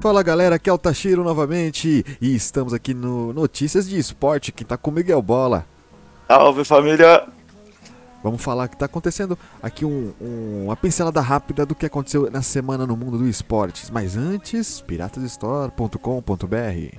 Fala galera, aqui é o Tashiro novamente e estamos aqui no Notícias de Esporte, que tá com Miguel Bola. Salve família! Vamos falar o que está acontecendo aqui um, um, uma pincelada rápida do que aconteceu na semana no mundo do esporte. Mas antes, piratasstore.com.br.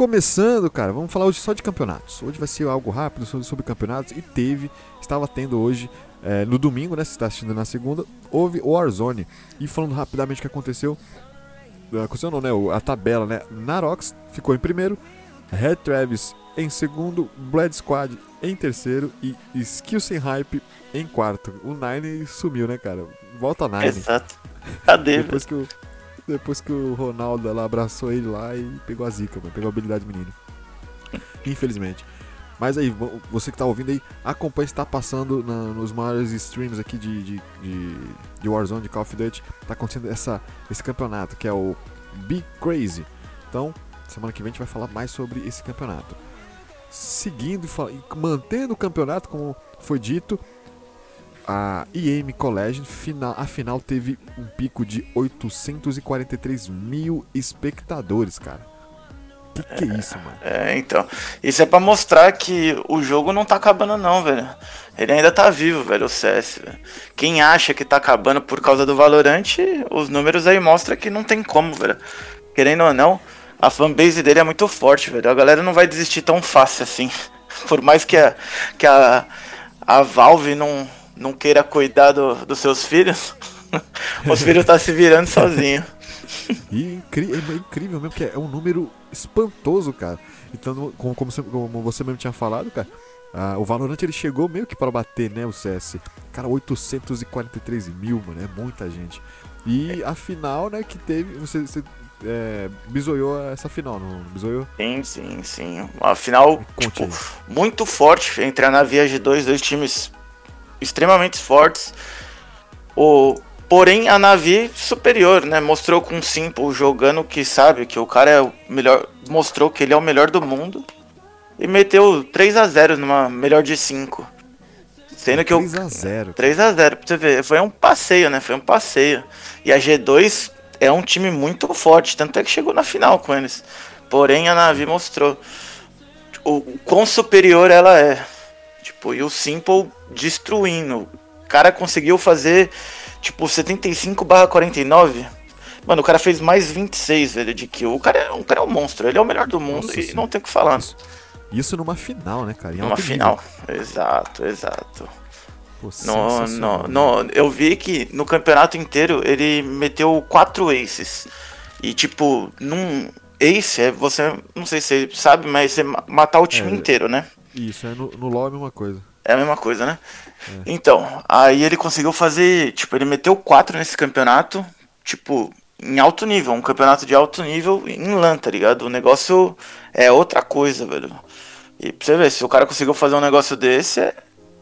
Começando, cara, vamos falar hoje só de campeonatos. Hoje vai ser algo rápido sobre, sobre campeonatos e teve, estava tendo hoje, é, no domingo, né? Se está assistindo na segunda, houve o Warzone. E falando rapidamente o que aconteceu, é, aconteceu não, né? A tabela, né? Narox ficou em primeiro, Red Travis em segundo, Blood Squad em terceiro e Skill Sem Hype em quarto. O Nine sumiu, né, cara? Volta Nine. Exato. Cadê? Depois que o, depois que o Ronaldo lá abraçou ele lá e pegou a zica, mano, pegou a habilidade menino. Infelizmente. Mas aí, você que tá ouvindo aí, acompanhe está passando na, nos maiores streams aqui de, de, de, de, Warzone, de Call of Duty. Tá acontecendo essa, esse campeonato, que é o Be Crazy. Então, semana que vem a gente vai falar mais sobre esse campeonato. Seguindo e mantendo o campeonato, como foi dito, a IM College, final, a final teve um pico de 843 mil espectadores, cara. Que que é isso, mano? É, então. Isso é para mostrar que o jogo não tá acabando, não, velho. Ele ainda tá vivo, velho, o CS. Velho. Quem acha que tá acabando por causa do Valorant, os números aí mostram que não tem como, velho. Querendo ou não, a fanbase dele é muito forte, velho. A galera não vai desistir tão fácil assim. Por mais que a, que a, a Valve não não queira cuidar do, dos seus filhos, os filhos tá se virando sozinho. E incri é incrível mesmo, porque é um número espantoso, cara. Então, como, como, você, como você mesmo tinha falado, cara, ah, o Valorant ele chegou meio que para bater, né, o CS. Cara, 843 mil, mano, é muita gente. E a final, né, que teve, você, você é, bisoiou essa final, não bisoiou? Sim, sim, sim. A final, tipo, muito forte entre a Navia G2, dois times extremamente fortes. O, porém, a Navi superior, né? Mostrou com o Simple jogando que sabe que o cara é o melhor. Mostrou que ele é o melhor do mundo. E meteu 3 a 0 numa melhor de 5. Sendo que 3 a 0 3 a 0 pra você ver. Foi um passeio, né? Foi um passeio. E a G2 é um time muito forte. Tanto é que chegou na final com eles. Porém, a Navi mostrou o quão superior ela é. Tipo, e o Simple destruindo. O cara conseguiu fazer, tipo, 75 barra 49. Mano, o cara fez mais 26, velho, de kill. O cara, é, o cara é um monstro, ele é o melhor do mundo Nossa, e sim. não tem o que falar. Isso, isso numa final, né, cara? Em numa final, nível. exato, exato. Pô, no, no, no, eu vi que no campeonato inteiro ele meteu quatro aces. E tipo, num ace é você, não sei se você sabe, mas você matar o time é, inteiro, né? Isso, é no, no LoL é a mesma coisa. É a mesma coisa, né? É. Então, aí ele conseguiu fazer, tipo, ele meteu 4 nesse campeonato, tipo, em alto nível, um campeonato de alto nível em LAN, tá ligado? O negócio é outra coisa, velho. E pra você ver, se o cara conseguiu fazer um negócio desse, é,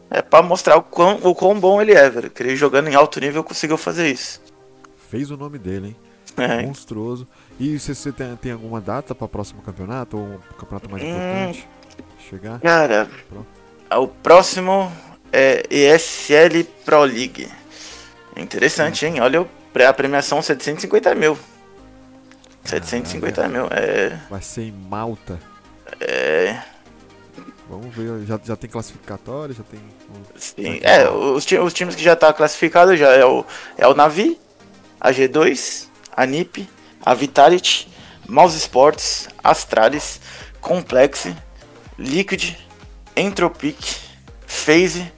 é pra mostrar o quão, o quão bom ele é, velho. Que ele jogando em alto nível conseguiu fazer isso. Fez o nome dele, hein? É. Monstruoso. E se você tem, tem alguma data para próximo campeonato ou um campeonato mais hum, importante? Chegar? Cara. O próximo é ESL Pro League. Interessante, hein? Olha a premiação 750 mil. 750 mil, é. Vai ser em Malta. É. Vamos ver, já, já tem classificatória, já tem. Sim, é, os, os times que já tá classificado já é o, é o Navi, a G2, a NiP, a Vitality, Mouse Sports, Astralis, Complex, Liquid, Entropic, FaZe,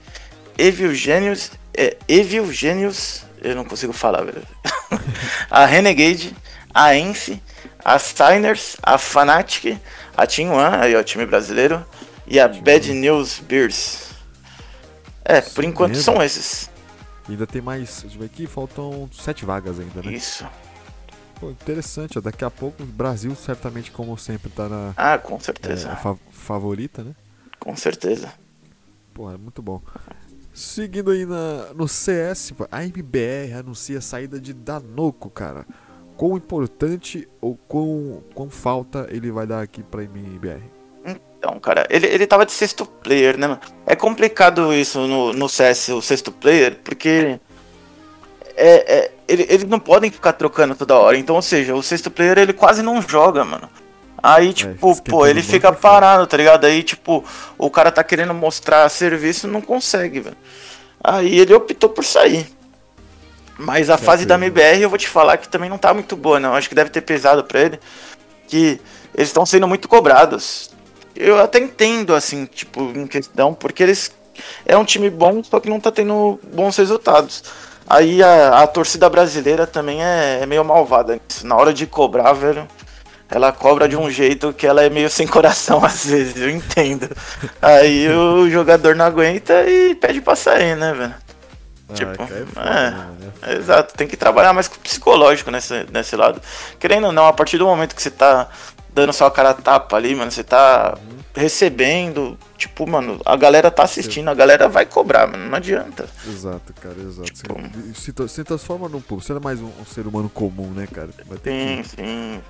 Evil Genius, é, Evil Genius, eu não consigo falar, velho. a Renegade, a Ence, a Steiners, a Fnatic, a Team One, aí ó, o time brasileiro, e a Bad News Bears. É, por enquanto são esses. Ainda tem mais, deixa eu ver aqui, faltam sete vagas ainda, né? Isso. Pô, interessante, ó, daqui a pouco o Brasil certamente, como sempre, tá na... Ah, com certeza. É, fa favorita, né? Com certeza. Pô, é muito bom. Seguindo aí na, no CS, a MBR anuncia a saída de Danoco, cara. Quão importante ou quão, quão falta ele vai dar aqui pra MBR? Então, cara, ele, ele tava de sexto player, né? É complicado isso no, no CS, o sexto player, porque é, é, ele, eles não podem ficar trocando toda hora. Então, ou seja, o sexto player ele quase não joga, mano. Aí, é, tipo, é, pô, ele fica parado, tá ligado? Aí, tipo, o cara tá querendo mostrar serviço e não consegue, velho. Aí ele optou por sair. Mas a fase da MBR eu vou te falar que também não tá muito boa, não. Acho que deve ter pesado pra ele. Que eles estão sendo muito cobrados. Eu até entendo, assim, tipo, em questão, porque eles. É um time bom, só que não tá tendo bons resultados. Aí a, a torcida brasileira também é, é meio malvada. Na hora de cobrar, velho ela cobra de um jeito que ela é meio sem coração às vezes, eu entendo. Aí o jogador não aguenta e pede pra sair, né, velho? Ah, tipo, é, né? é, exato, tem que trabalhar mais com o psicológico nesse, nesse lado. Querendo ou não, a partir do momento que você tá dando sua cara tapa ali, mano, você tá uhum. Recebendo, tipo, mano, a galera tá assistindo, a galera vai cobrar, mano, não adianta. Exato, cara, exato. Tipo, se, se, transforma num público, você não é mais um, um, ser humano comum, né, cara? sim, que... sim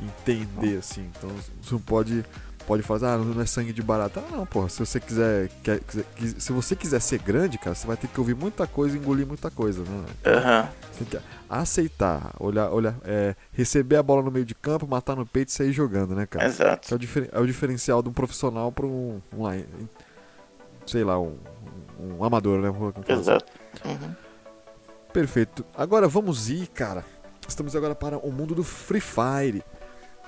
entender, assim. Então você não pode, pode fazer, ah, não é sangue de barata. Ah, não, porra, se você quiser, quer, se você quiser ser grande, cara, você vai ter que ouvir muita coisa e engolir muita coisa, né? Uhum. Tem que aceitar, olhar, olhar, é, receber a bola no meio de campo, matar no peito e sair jogando, né, cara? Exato. É o, difer, é o diferencial de um profissional para um, um, sei lá, um, um amador, né? Exato. Uhum. Perfeito. Agora vamos ir, cara. Estamos agora para o mundo do Free Fire.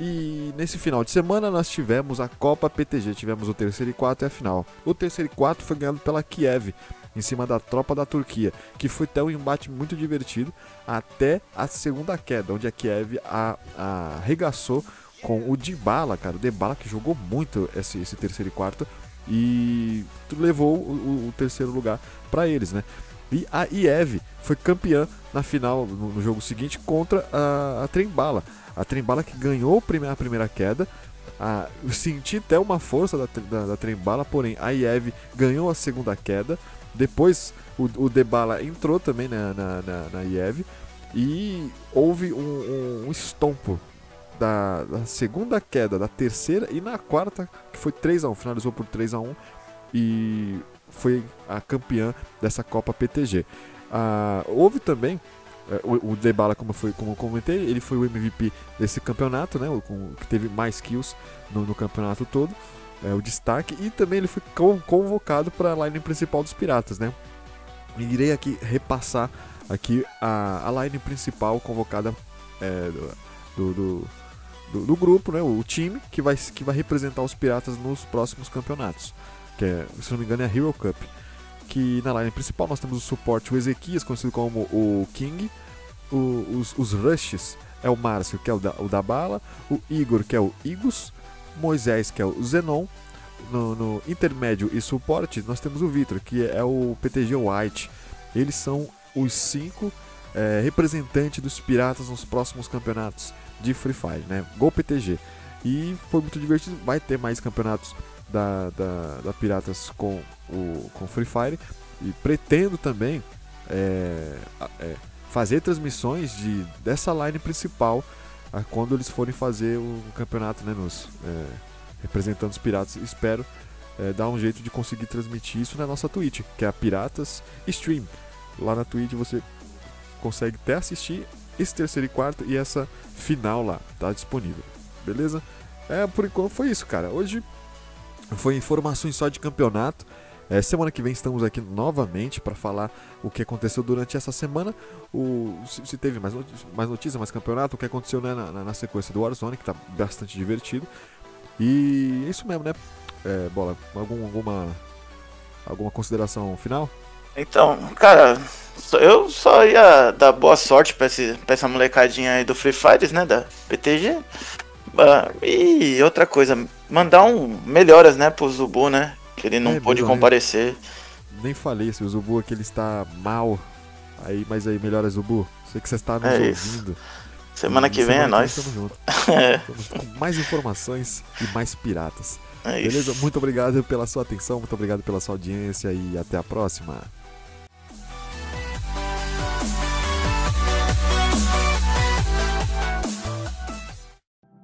E nesse final de semana nós tivemos a Copa PTG, tivemos o terceiro e quarto e a final. O terceiro e quarto foi ganhado pela Kiev, em cima da tropa da Turquia, que foi até um embate muito divertido, até a segunda queda, onde a Kiev a, a arregaçou com o Dybala, cara, o Dybala que jogou muito esse, esse terceiro e quarto e levou o, o terceiro lugar para eles, né? E a IEV foi campeã na final, no, no jogo seguinte, contra a, a Trembala. A Trembala que ganhou a primeira queda. Ah, eu senti até uma força da, da, da Trembala, porém a Iev ganhou a segunda queda. Depois o, o Debala entrou também na, na, na, na Iev. E houve um, um, um estompo da, da, segunda queda, da terceira e na quarta, que foi 3x1, finalizou por 3x1 e foi a campeã dessa Copa PTG. Ah, houve também o, o Debala, como, foi, como eu comentei, ele foi o MVP desse campeonato, né? O, que teve mais kills no, no campeonato todo. É, o destaque. E também ele foi convocado para a line principal dos Piratas, né? E irei aqui repassar aqui a, a line principal convocada é, do, do, do, do, grupo, né? O time que vai, que vai representar os Piratas nos próximos campeonatos. Que é, se não me engano, é a Hero Cup que na line principal nós temos o suporte, o Ezequias, conhecido como o King, o, os, os rushes é o Márcio, que é o da, o da bala, o Igor, que é o Igus, Moisés, que é o Zenon, no, no intermédio e suporte nós temos o Vitor, que é o PTG White. Eles são os cinco é, representantes dos piratas nos próximos campeonatos de Free Fire, né? Gol PTG. E foi muito divertido, vai ter mais campeonatos da, da, da Piratas com o com Free Fire e pretendo também é, é, fazer transmissões de, dessa line principal a, quando eles forem fazer o campeonato né, nos, é, representando os piratas. Espero é, dar um jeito de conseguir transmitir isso na nossa Twitch, que é a Piratas Stream. Lá na Twitch você consegue até assistir esse terceiro e quarto e essa final lá, tá disponível. Beleza? É, por enquanto foi isso, cara. Hoje foi informações só de campeonato. É, semana que vem estamos aqui novamente para falar o que aconteceu durante essa semana, o, se, se teve mais, notícia, mais mais campeonato, o que aconteceu né, na, na, sequência do Warzone, que está bastante divertido. E é isso mesmo, né? É, Bola, algum, alguma, alguma consideração final? Então, cara, eu só ia dar boa sorte pra, esse, pra essa molecadinha aí do Free Fires, né? Da PTG. Uh, ah, e outra coisa, mandar um melhoras, né, pro Zubu, né? Que ele não é, pôde comparecer. Nem, falei se o Zubu aqui ele está mal. Aí, mas aí, melhoras, Zubu. Sei que você está nos é ouvindo. Isso. Semana que vem é nós. Estamos juntos. é. com mais informações e mais piratas. É Beleza? Muito obrigado pela sua atenção, muito obrigado pela sua audiência e até a próxima.